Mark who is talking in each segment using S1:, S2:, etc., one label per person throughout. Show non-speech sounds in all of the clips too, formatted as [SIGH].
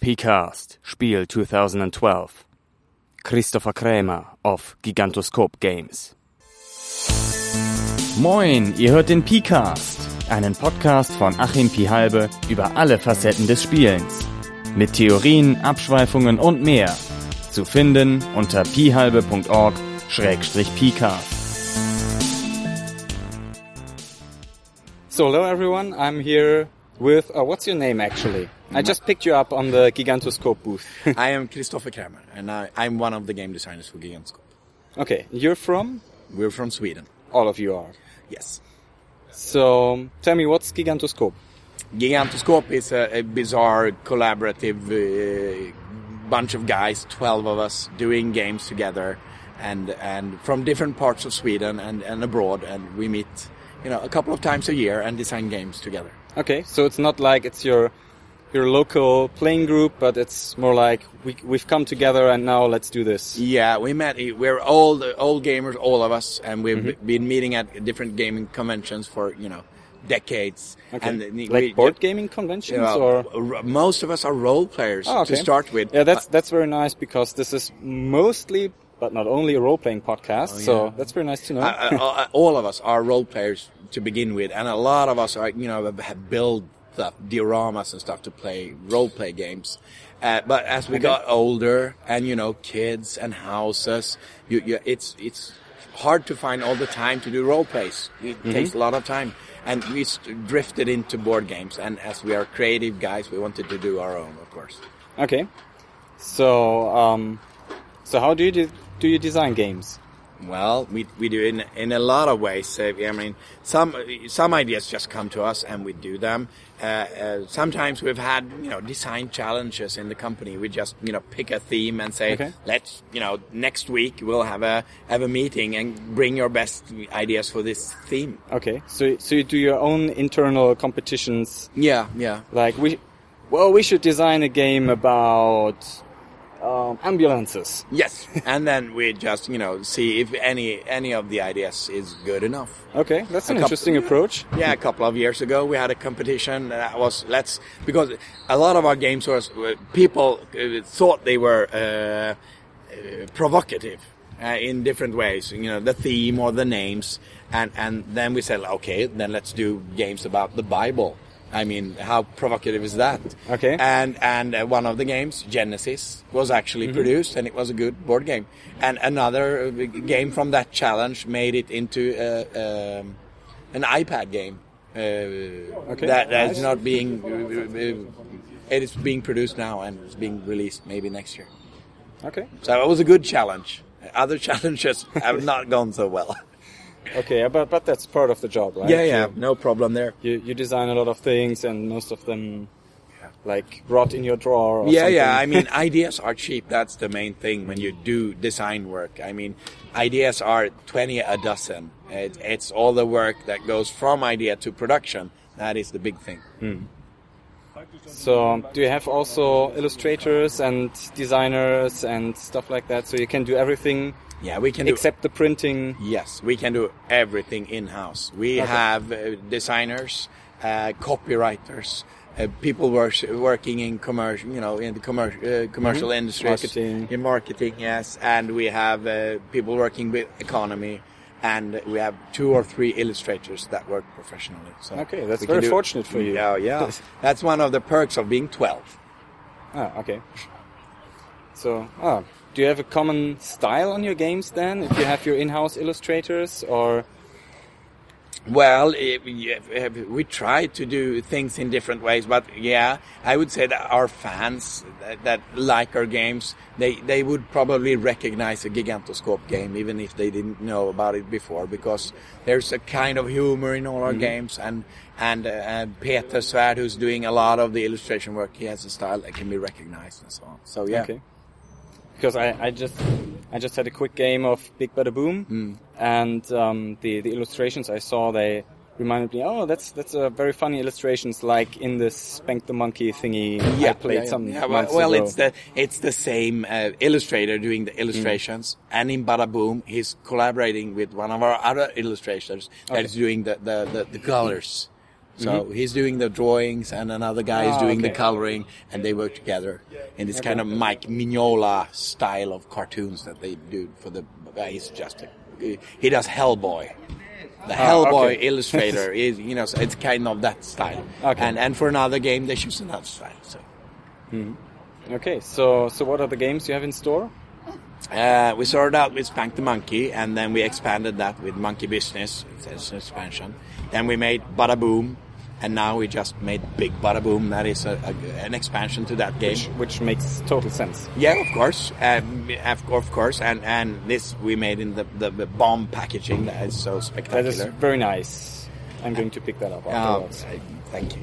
S1: PCAST Spiel 2012 Christopher Krämer of Gigantoscope Games Moin, ihr hört den PCAST, einen Podcast von Achim Pihalbe über alle Facetten des Spielens. Mit Theorien, Abschweifungen und mehr. Zu finden unter pihalbe.org-pcast.
S2: So, hello everyone, I'm here with, uh, what's your name actually? I just picked you up on the Gigantoskop booth. [LAUGHS]
S3: I am Christopher Kramer, and I, I'm one of the game designers for Gigantoskop.
S2: okay, you're from?
S3: We're from Sweden.
S2: All of you are.
S3: Yes.
S2: So, tell me, what's Gigantoskop?
S3: Gigantoskop is a, a bizarre collaborative uh, bunch of guys, 12 of us, doing games together and, and from different parts of Sweden and, and abroad. And we meet, you know, a couple of times a year and design games together.
S2: Okay, so it's not like it's your your local playing group, but it's more like we, we've come together and now let's do this.
S3: Yeah, we met. We're old, old gamers, all of us, and we've
S2: Mm-hmm.
S3: been meeting at different gaming conventions for you know decades.
S2: Okay.
S3: And
S2: like
S3: we-
S2: board gaming conventions or?
S3: most of us are role players
S2: Oh, okay.
S3: to start with.
S2: Yeah, that's that's very nice because this is mostly, but not only a role playing podcast.
S3: Oh,
S2: So that's very nice to know.
S3: Uh, uh, uh, all of us are role players to begin with, and a lot of us are, you know, have built the dioramas and stuff to play role play games. Uh, but as we
S2: Okay.
S3: got older, and you know, kids and houses, you, you, it's it's hard to find all the time to do role plays. It
S2: Mm-hmm.
S3: takes a lot of time, and we drifted into board games. And as we are creative guys, we wanted to do our own, of course.
S2: Okay. So, um, so how do you do, do you design games?
S3: Well, we, we do in in a lot of ways. I mean, some some ideas just come to us and we do them. Uh, uh, sometimes we've had you know design challenges in the company. We just you know pick a theme and say,
S2: Okay.
S3: let's you know next week we'll have a have a meeting and bring your best ideas for this theme.
S2: Okay. So, so you do your own internal competitions.
S3: Yeah, yeah.
S2: Like we, well, we should design a game about um, ambulances.
S3: Yes, [LAUGHS] and then we just you know see if any any of the ideas is good enough.
S2: Okay, that's an
S3: couple-
S2: interesting approach.
S3: Yeah, a couple of years ago we had a competition that was let's because a lot of our games was uh, people uh, thought they were uh, uh, provocative uh, in different ways. You know, the theme or the names, and and then we said, okay, then let's do games about the Bible. I mean, how provocative is that?
S2: Okay.
S3: And and uh, one of the games, Genesis, was actually produced, and it was a good board game. And another uh, game from that challenge made it into uh, um, an iPad game. Uh,
S2: Okay,
S3: That that's not being. Uh, it is being produced now and it's being released maybe next year.
S2: Okay.
S3: So it was a good challenge. Other [LAUGHS] challenges have not gone so well.
S2: Okay, but but that's part of the job, right?
S3: Yeah, yeah,
S2: You,
S3: no problem there.
S2: you, you design a lot of things, and most of them, like rot in your drawer. Or
S3: Yeah,
S2: something.
S3: yeah. I mean, [LAUGHS] ideas are cheap. That's the main thing when you do design work. I mean, ideas are 20 a dozen. It, it's all the work that goes from idea to production. That is the big thing.
S2: So, um, do you have also illustrators and designers and stuff like that? So you can do everything
S3: Yeah, we can do
S2: except the printing.
S3: Yes, we can do everything in house. We
S2: Okay.
S3: have uh, designers, uh, copywriters, uh, people wor- working in commercial, you know, in the commercial uh, commercial industries,
S2: Mm-hmm. Marketing.
S3: in marketing. Yes, and we have uh, people working with economy, and we have two or three illustrators that work professionally. So
S2: Okay, that's very
S3: do-
S2: fortunate for you.
S3: Yeah, yeah. [LAUGHS] that's one of the perks of being twelve.
S2: Ah, okay. So, ah, do you have a common style on your games then? If you have your in-house illustrators, or
S3: Well, eh, it, eh, we try to do things in different ways, but yeah, I would say that our fans that, that like our games, they, they would probably recognize a Gigantoskop game, even if they didn't know about it before, because there's a kind of humor in all our mm-hmm. games, and and uh, Peter Svärd, who's doing a lot of the illustration work, he has a style that can be recognized and so on. So yeah,
S2: okay? Because I, I just I just had a quick game of Big Bada Boom,
S3: Hmm.
S2: and um, the the illustrations I saw they reminded me. Oh, that's that's a very funny illustrations, like in this Spank the Monkey thingy I played some
S3: Yeah, well, well it's the it's the same uh, illustrator doing the illustrations,
S2: Mm.
S3: and in Bada Boom, he's collaborating with one of our other illustrators that
S2: Okay.
S3: is doing the the, the, the colors. So
S2: Mm-hmm.
S3: he's doing the drawings, and another guy is
S2: Ah,
S3: doing the coloring, and they work together in this kind of Mike Mignola style of cartoons that they do for the. Uh, he's just a, he does Hellboy. The Hellboy
S2: Ah, okay. [LAUGHS]
S3: illustrator is, you know, so it's kind of that style.
S2: Okay.
S3: And and for another game, they choose another style. So.
S2: Okay, so so what are the games you have in store?
S3: Uh, we started out with Spank the Monkey, and then we expanded that with Monkey Business. It's an expansion. Then we made Bada Boom, and now we just made Big Bada Boom. That is a, a, an expansion to that game.
S2: Which, which makes total sense.
S3: Yeah, of course, um, of, course, and and this we made in the, the, the bomb packaging that is so spectacular.
S2: is very nice. I'm going to pick that up
S3: Oh,
S2: afterwards.
S3: uh, thank you.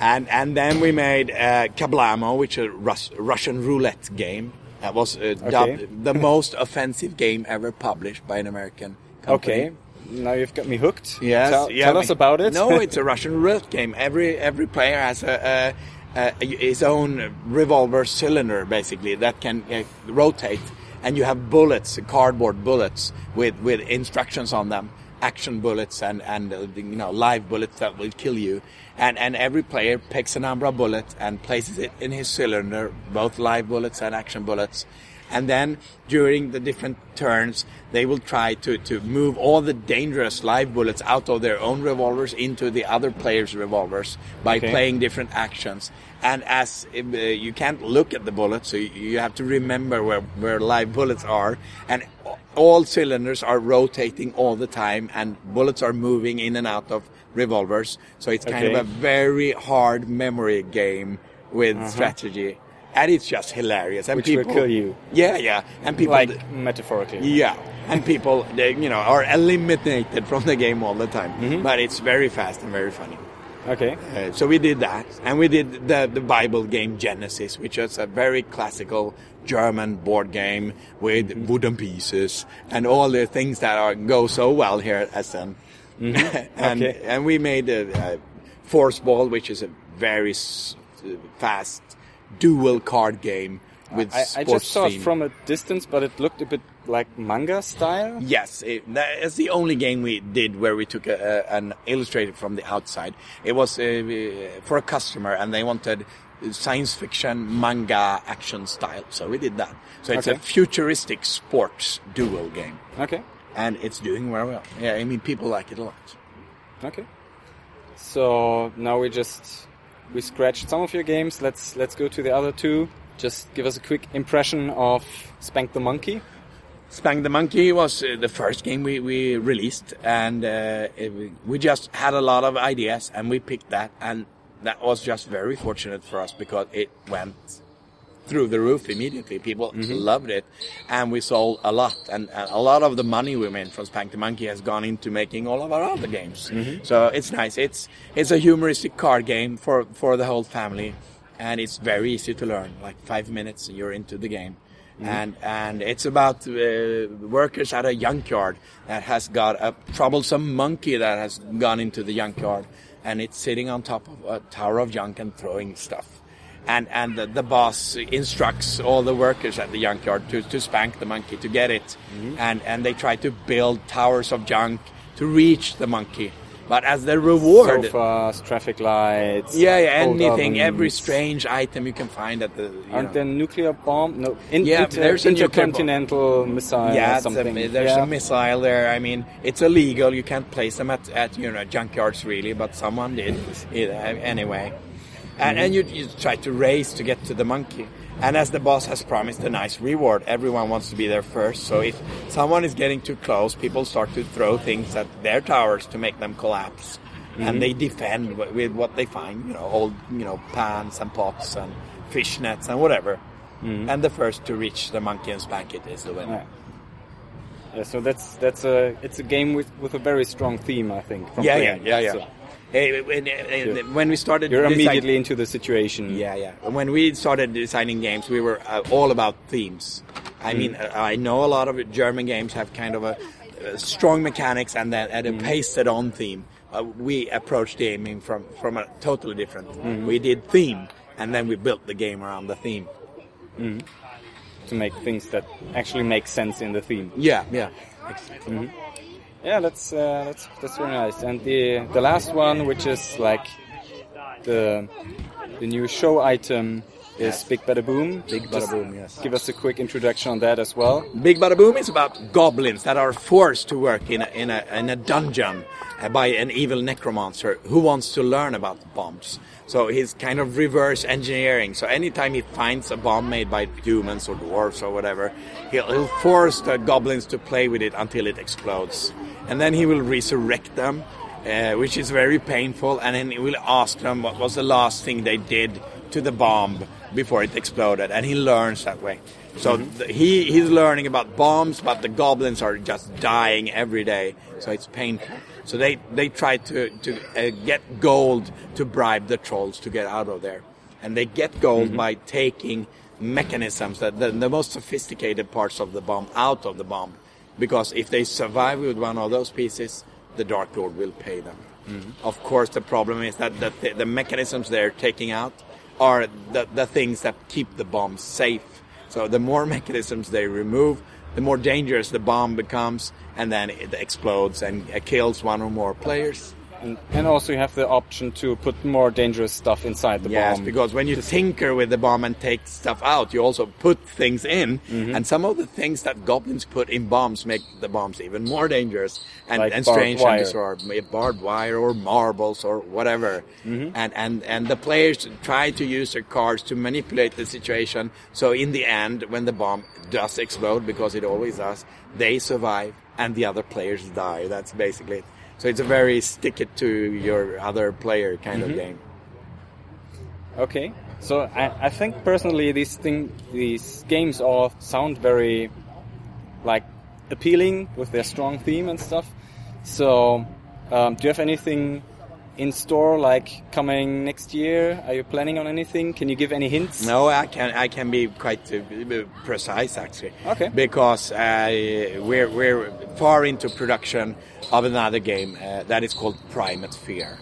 S3: And and then we made uh, Kablamo, which is a Rus- Russian roulette game. That was uh, dubbed the most offensive game ever published by an American company.
S2: Okay, now you've got me hooked.
S3: Yes.
S2: Tell,
S3: yeah,
S2: tell us about it.
S3: No, it's a [LAUGHS] Russian roulette game. Every every player has a, a, a his own revolver cylinder, basically that can uh, rotate, and you have bullets, cardboard bullets with with instructions on them, action bullets and and uh, you know live bullets that will kill you. And and every player picks a number of bullets and places it in his cylinder, both live bullets and action bullets. And then during the different turns, they will try to, to move all the dangerous live bullets out of their own revolvers into the other player's revolvers by
S2: Okay.
S3: playing different actions. And as uh, you can't look at the bullets, so you- have to remember where, where live bullets are. And all cylinders are rotating all the time, and bullets are moving in and out of revolvers. So it's kind
S2: Okay.
S3: of a very hard memory game with strategy. And it's just hilarious. And.
S2: Which will
S3: people,
S2: kill you.
S3: Yeah, yeah. And people,
S2: like metaphorically.
S3: yeah, and people, they, you know, are eliminated from the game all the time.
S2: Mm-hmm.
S3: But it's very fast and very funny.
S2: Okay.
S3: Uh, so we did that, and we did the the Bible game Genesis, which is a very classical German board game with
S2: Mm-hmm.
S3: wooden pieces and all the things that are go so well here at [LAUGHS] and
S2: Mm-hmm. Okay.
S3: and we made a, a Force Ball, which is a very s- fast dual card game with
S2: I, I just saw
S3: theme.
S2: it from a distance, but it looked a bit like manga style.
S3: Yes, it, that is the only game we did where we took a, a, an illustrator from the outside. It was uh, for a customer, and they wanted science fiction manga action style, so we did that. So it's
S2: Okay.
S3: a futuristic sports dual game,
S2: Okay.
S3: and it's doing very well. Yeah, I mean people like it a lot.
S2: Okay. So now we just we scratched some of your games. Let's let's go to the other two. Just give us a quick impression of Spank the Monkey.
S3: Spank the Monkey was uh, the first game we, we released, and uh, it, we just had a lot of ideas, and we picked that, and that was just very fortunate for us because it went through the roof immediately. People mm-hmm. loved it, and we sold a lot, and, and a lot of the money we made from Spank the Monkey has gone into making all of our other games. Mm-hmm. So it's nice. It's it's a humoristic card game for for the whole family, and it's very easy to learn. Like five minutes, you're into the game. Mm-hmm. And and it's about uh, workers at a junkyard that has got a troublesome monkey that has gone into the junkyard, and it's sitting on top of a tower of junk and throwing stuff and and the, the boss instructs all the workers at the junkyard to, to spank the monkey to get it and and they try to build towers of junk to reach the monkey but as the reward
S2: Sofas, traffic lights.
S3: yeah yeah anything every strange item you can find at the
S2: Aren't there nuclear bomb? No, in,
S3: Yeah,
S2: inter-
S3: there's
S2: intercontinental missile.
S3: yeah,
S2: or
S3: it's a, there's
S2: yeah.
S3: a missile there. I mean, it's illegal. You can't place them at, at you know junkyards really, but someone did it, uh, anyway. And, and you, you try to race to get to the monkey. And as the boss has promised a nice reward, everyone wants to be there first. So if someone is getting too close, people start to throw things at their towers to make them collapse. And mm-hmm. they defend wi- with what they find, you know, old, you know, pans and pots and fish nets and whatever. Mm-hmm. And the first to reach the monkey and spank it is the winner.
S2: Yeah. Yeah, so that's that's a it's a game with with a very strong theme, I think. From
S3: Yeah, yeah, yeah, yeah.
S2: So
S3: When, uh, when we started,
S2: you're immediately into the situation.
S3: Yeah, yeah. When we started designing games, we were uh, all about themes. I mean, uh, I know a lot of German games have kind of a, uh strong mechanics and then and a pasted-on theme. Uh, we approached gaming from from a totally different. We did theme, and then we built the game around the theme.
S2: to make things that actually make sense in the theme.
S3: Yeah, yeah.
S2: Yeah, that's uh, that's that's very nice. And the the last one, which is like the the new show item, is Big Bada Boom.
S3: Big Bada Boom, yes.
S2: Give us a quick introduction on that as well.
S3: Big Bada Boom is about goblins that are forced to work in a, in a, in a dungeon by an evil necromancer who wants to learn about bombs. So he's kind of reverse engineering. So anytime he finds a bomb made by humans or dwarves or whatever, he'll, he'll force the goblins to play with it until it explodes. And then he will resurrect them, uh, which is very painful. And then he will ask them what was the last thing they did to the bomb before it exploded. And he learns that way. So th- he, he's learning about bombs, but the goblins are just dying every day. So it's painful. So they, they try to, to uh, get gold to bribe the trolls to get out of there. And they get gold by taking mechanisms, that the, the most sophisticated parts of the bomb, out of the bomb. Because if they survive with one of those pieces, the Dark Lord will pay them. Of course, the problem is that the, th- the mechanisms they're taking out are the, the things that keep the bomb safe. So the more [LAUGHS] mechanisms they remove, the more dangerous the bomb becomes, and then it explodes and uh, kills one or more players.
S2: And, and also you have the option to put more dangerous stuff inside the
S3: yes,
S2: bomb.
S3: because when you tinker with the bomb and take stuff out, you also put things in,
S2: Mm-hmm.
S3: and some of the things that goblins put in bombs make the bombs even more dangerous and,
S2: Like
S3: and strange
S2: wire.
S3: and. Barbed wire or marbles or whatever,
S2: Mm-hmm.
S3: and and and the players try to use their cards to manipulate the situation. So in the end, when the bomb does explode, because it always does, they survive and the other players die. That's basically it. So it's a very stick it to your other player kind
S2: Mm-hmm.
S3: of game.
S2: Okay, so I, I think personally these thing these games all sound very like appealing with their strong theme and stuff. So, um, do you have anything in store like coming next year? Are you planning on anything? Can you give any hints?
S3: No, I can I can be quite uh, precise actually.
S2: Okay.
S3: Because uh, we're we're far into production of another game uh, that is called Primate Fear.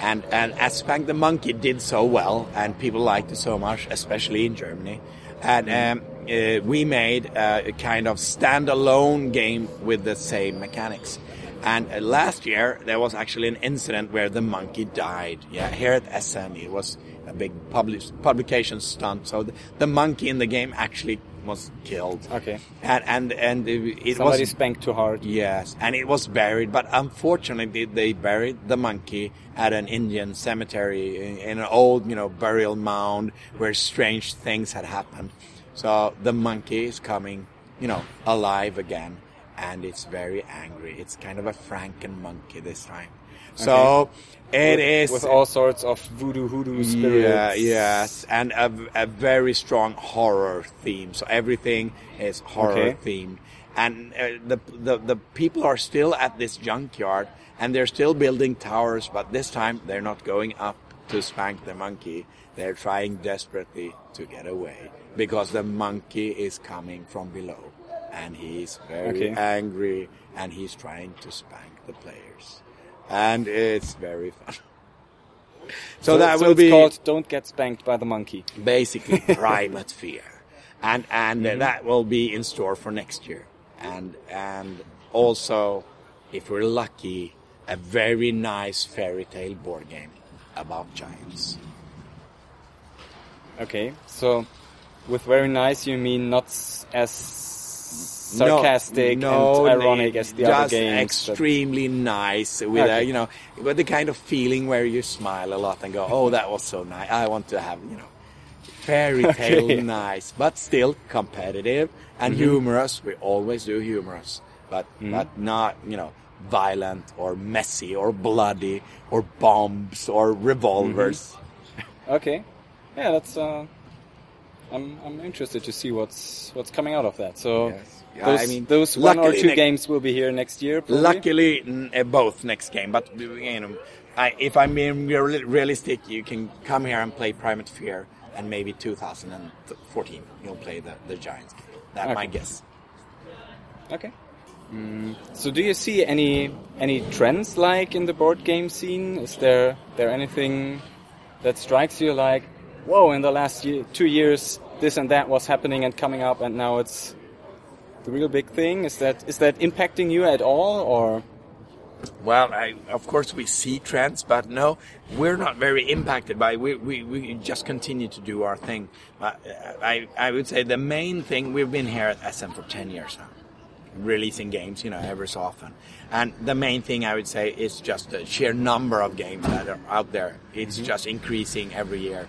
S3: And and as Spank the Monkey did so well, and people liked it so much, especially in Germany, and um, uh, we made uh, a kind of standalone game with the same mechanics. And uh, last year there was actually an incident where the monkey died. Yeah, here at Essen it was a big public publication stunt. So the, the monkey in the game actually was killed.
S2: Okay.
S3: And and and it,
S2: Somebody
S3: was
S2: spanked too hard.
S3: Yes, and it was buried, but unfortunately they buried the monkey at an Indian cemetery in, in an old, you know, burial mound where strange things had happened. So the monkey is coming, you know, alive again, and it's very angry. It's kind of a Franken monkey this time. So it
S2: with,
S3: is
S2: with all sorts of voodoo hoodoo spirits.
S3: yeah, yes, and a, a very strong horror theme. So everything is horror
S2: Okay.
S3: themed, and uh, the, the the people are still at this junkyard, and they're still building towers, but this time they're not going up to spank the monkey. They're trying desperately to get away because the monkey is coming from below, and he's very
S2: Okay.
S3: angry, and he's trying to spank the players, and it's very fun. So, that will
S2: it's
S3: be
S2: called "Don't Get Spanked by the Monkey."
S3: basically [LAUGHS] primate fear, and and
S2: Mm-hmm.
S3: uh, that will be in store for next year, and and also, if we're lucky, a very nice fairy tale board game about giants.
S2: Okay, so with very nice you mean not as sarcastic
S3: no,
S2: and ironic as the
S3: just
S2: other games. but-
S3: extremely nice with a you know with the kind of feeling where you smile a lot and go, oh, that was so nice. I want to have you know fairy [LAUGHS] tale
S2: Okay.
S3: nice, but still competitive and
S2: Mm-hmm.
S3: humorous. We always do humorous, but but not you know violent or messy or bloody or bombs or revolvers.
S2: Mm-hmm. [LAUGHS] Okay, yeah, that's. Uh, I'm I'm interested to see what's what's coming out of that. So
S3: Yes. Yeah,
S2: those,
S3: I mean,
S2: those one or two games will be here next year. Probably?
S3: Luckily, n- uh, both next game. But you know, I, if I'm being real- realistic, you can come here and play Primate Fear, and maybe 2014 you'll play the the Giants. That's my guess.
S2: Okay. Mm, so do you see any any trends like in the board game scene? Is there there anything that strikes you like, whoa, in the last year, two years this and that was happening and coming up and now it's the real big thing? Is that is that impacting you at all or
S3: Well, I, of course we see trends, but no, we're not very impacted by. We we, we just continue to do our thing. But uh, I I would say the main thing we've been here at Essen for ten years now, releasing games, you know, ever so often. And the main thing I would say is just the sheer number of games that are out there. It's
S2: Mm-hmm.
S3: just increasing every year.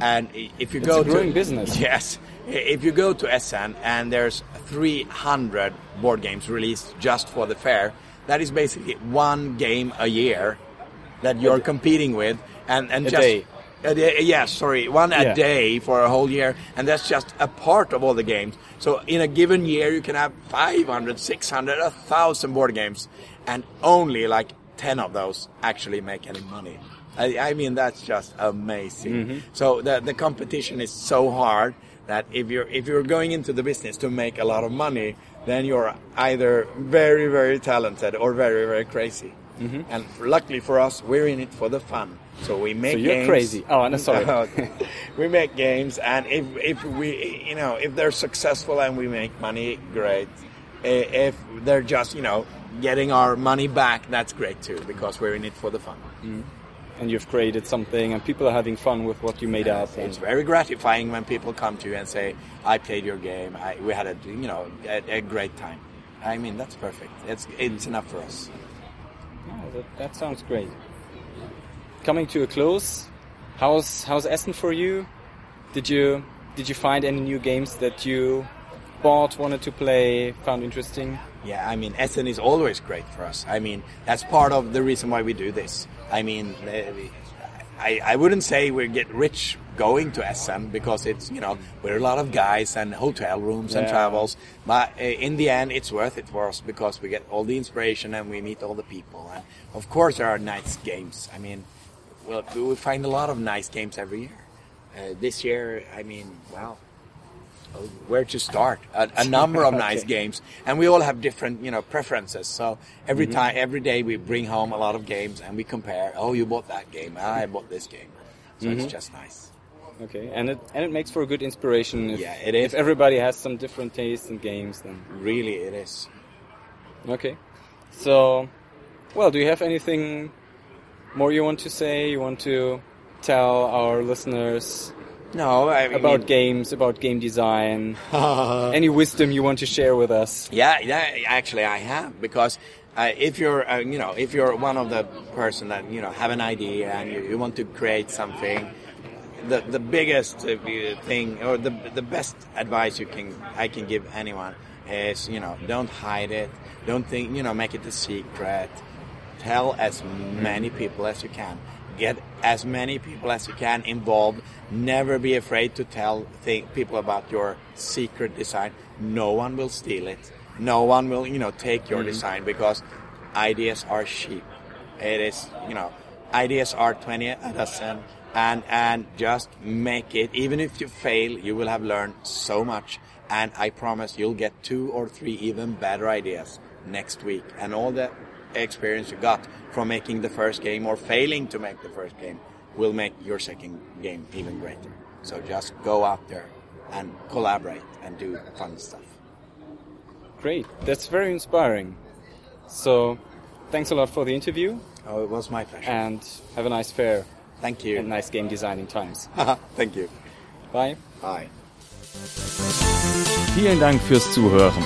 S3: And if you
S2: It's
S3: go
S2: a growing
S3: to
S2: business.
S3: yes, if you go to Essen and there's 300 board games released just for the fair, that is basically one game a year that you're competing with, and and
S2: A
S3: just
S2: day.
S3: a day. Yes, sorry, one a
S2: Yeah.
S3: day for a whole year, and that's just a part of all the games. So in a given year, you can have 500, 600, 1,000 board games, and only like 10 of those actually make any money. I, I mean, that's just amazing.
S2: Mm-hmm.
S3: So the the competition is so hard that if you're if you're going into the business to make a lot of money, then you're either very very talented or very very crazy.
S2: Mm-hmm.
S3: And luckily for us, we're in it for the fun. So we make
S2: So you're
S3: games.
S2: crazy. Oh, no, [LAUGHS] sorry.
S3: we make games, and if if we you know if they're successful and we make money, great. If they're just you know getting our money back, that's great too because we're in it for the fun.
S2: And you've created something, and people are having fun with what you made up.
S3: It's very gratifying when people come to you and say, "I played your game. I, we had a you know a, a great time." I mean, that's perfect. It's it's enough for us.
S2: Yeah, that, that sounds great. Coming to a close, how's how's Essen for you? Did you did you find any new games that you bought, wanted to play, found interesting?
S3: Yeah, I mean, Essen is always great for us. I mean, that's part of the reason why we do this. I mean, eh, I, I wouldn't say we get rich going to Essen because it's, you know, we're a lot of guys and hotel rooms and
S2: Yeah.
S3: travels. But eh, in the end, it's worth it for us because we get all the inspiration and we meet all the people. And of course, there are nice games. I mean, well, we find a lot of nice games every year. Uh, this year, I mean, wow, where to start. A, a number of [LAUGHS] nice
S2: Okay.
S3: games, and we all have different, you know, preferences. So every mm-hmm. time, every day, we bring home a lot of games and we compare. Oh, you bought that game. Ah, I bought this game. So it's mm-hmm. just nice.
S2: Okay, and it and it makes for a good inspiration. If,
S3: Yeah, it is.
S2: If everybody has some different tastes in games, then
S3: Really, it is.
S2: okay. So, well, do you have anything more you want to say? You want to tell our listeners
S3: No, I mean,
S2: about games, about game design? [LAUGHS] Any wisdom you want to share with us?
S3: Yeah, yeah. Actually, I have because uh, if you're, uh, you know, if you're one of the person that you know have an idea and you, you want to create something, the the biggest uh, thing or the the best advice you can I can give anyone is you know don't hide it, don't think you know make it a secret. Tell as many people as you can. Get as many people as you can involved. Never be afraid to tell th- people about your secret design. No one will steal it. No one will, you know, take your mm-hmm. design because ideas are cheap. It is, you know, ideas are 20 a dozen and, and just make it. Even if you fail, you will have learned so much. And I promise you'll get two or three even better ideas next week. And all the experience you got from making the first game or failing to make the first game will make your second game even greater. So just go out there and collaborate and do fun stuff.
S2: Great, that's very inspiring. So, thanks a lot for the interview,
S3: Oh, it was my pleasure.
S2: and have a nice fair
S3: Thank you.
S2: and
S3: you.
S2: nice game designing times. [LAUGHS]
S3: Thank you.
S2: Bye.
S3: Bye.
S1: Vielen Dank fürs Zuhören.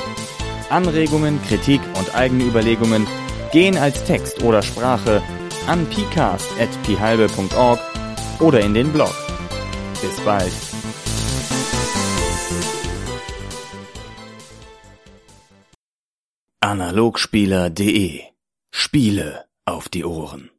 S1: Anregungen, Kritik und eigene Überlegungen gehen als Text oder Sprache an pcast.phalbe.org oder in den Blog. Bis bald. Analogspieler.de Spiele auf die Ohren.